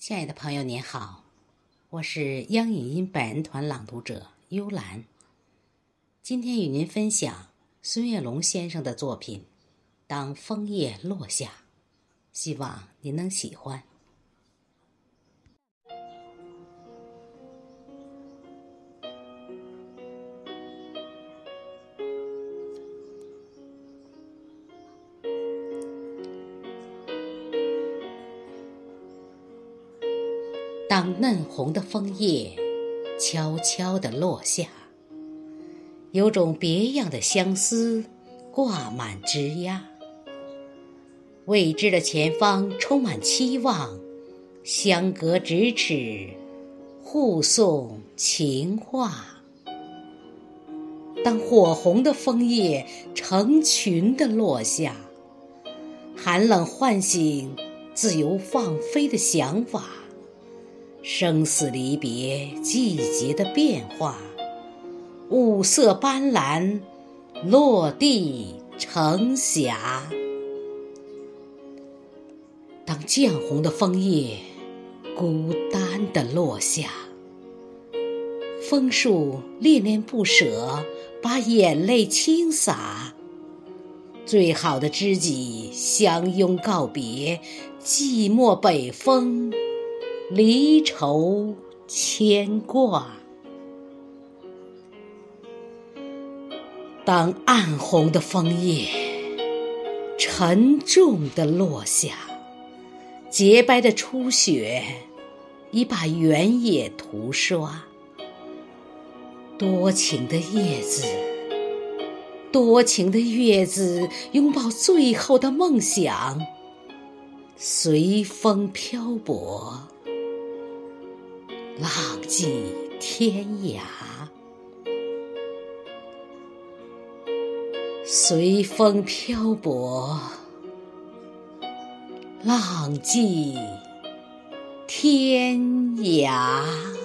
亲爱的朋友，您好，我是央影音百人团朗读者幽兰。今天与您分享孙月龙先生的作品《当枫叶落下》，希望您能喜欢。当嫩红的枫叶悄悄地落下，有种别样的相思挂满枝桠。未知的前方充满期望，相隔咫尺，互送情话。当火红的枫叶成群地落下，寒冷唤醒自由放飞的想法。生死离别，季节的变化，五色斑斓，落地成霞。当绛红的枫叶孤单地落下，枫树恋恋不舍，把眼泪倾洒。最好的知己相拥告别，寂寞北风。离愁牵挂，当暗红的枫叶沉重地落下，洁白的初雪已把原野涂刷。多情的叶子，多情的月子，拥抱最后的梦想，随风漂泊。浪迹天涯，随风漂泊，浪迹天涯。